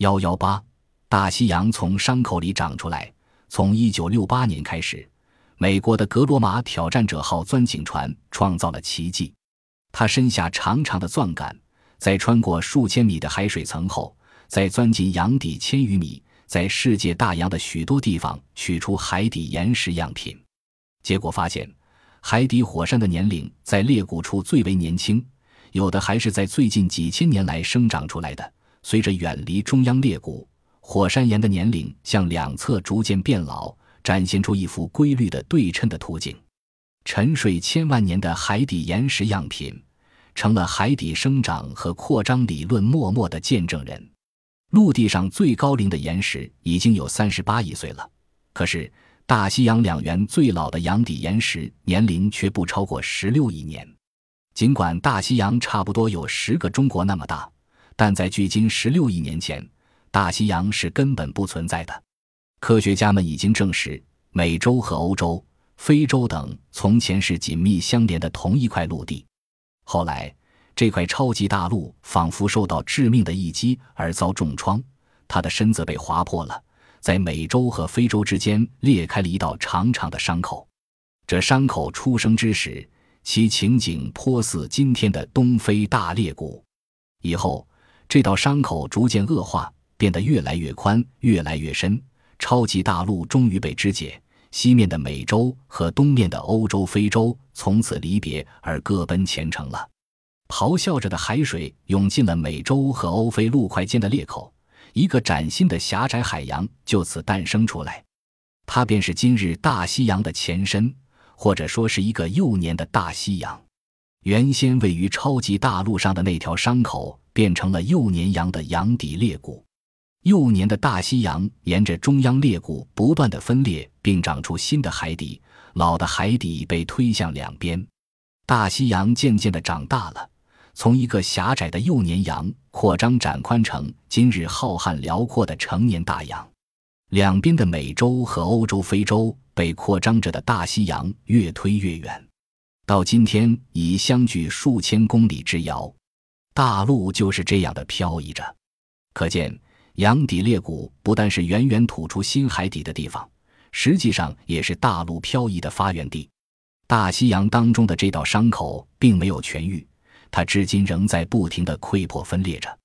幺幺八，大西洋从伤口里长出来。从一九六八年开始，美国的格罗马挑战者号钻井船创造了奇迹。它伸下长长的钻杆，在穿过数千米的海水层后，再钻进洋底千余米，在世界大洋的许多地方取出海底岩石样品。结果发现，海底火山的年龄在裂谷处最为年轻，有的还是在最近几千年来生长出来的。随着远离中央裂谷，火山岩的年龄向两侧逐渐变老，展现出一幅规律的对称的图景。沉睡千万年的海底岩石样品，成了海底生长和扩张理论默默的见证人。陆地上最高龄的岩石已经有三十八亿岁了，可是大西洋两缘最老的洋底岩石年龄却不超过十六亿年。尽管大西洋差不多有十个中国那么大。但在距今十六亿年前，大西洋是根本不存在的。科学家们已经证实，美洲和欧洲、非洲等从前是紧密相连的同一块陆地。后来，这块超级大陆仿佛受到致命的一击而遭重创，它的身子被划破了，在美洲和非洲之间裂开了一道长长的伤口。这伤口出生之时，其情景颇似今天的东非大裂谷。以后。这道伤口逐渐恶化，变得越来越宽，越来越深。超级大陆终于被肢解，西面的美洲和东面的欧洲、非洲从此离别，而各奔前程了。咆哮着的海水涌进了美洲和欧非陆块间的裂口，一个崭新的狭窄海洋就此诞生出来。它便是今日大西洋的前身，或者说是一个幼年的大西洋。原先位于超级大陆上的那条伤口。变成了幼年洋的洋底裂谷，幼年的大西洋沿着中央裂谷不断的分裂，并长出新的海底，老的海底被推向两边，大西洋渐渐的长大了，从一个狭窄的幼年洋扩张展宽成今日浩瀚辽阔的成年大洋，两边的美洲和欧洲、非洲被扩张着的大西洋越推越远，到今天已相距数千公里之遥。大陆就是这样的漂移着，可见洋底裂谷不但是远远吐出新海底的地方，实际上也是大陆漂移的发源地。大西洋当中的这道伤口并没有痊愈，它至今仍在不停的溃破分裂着。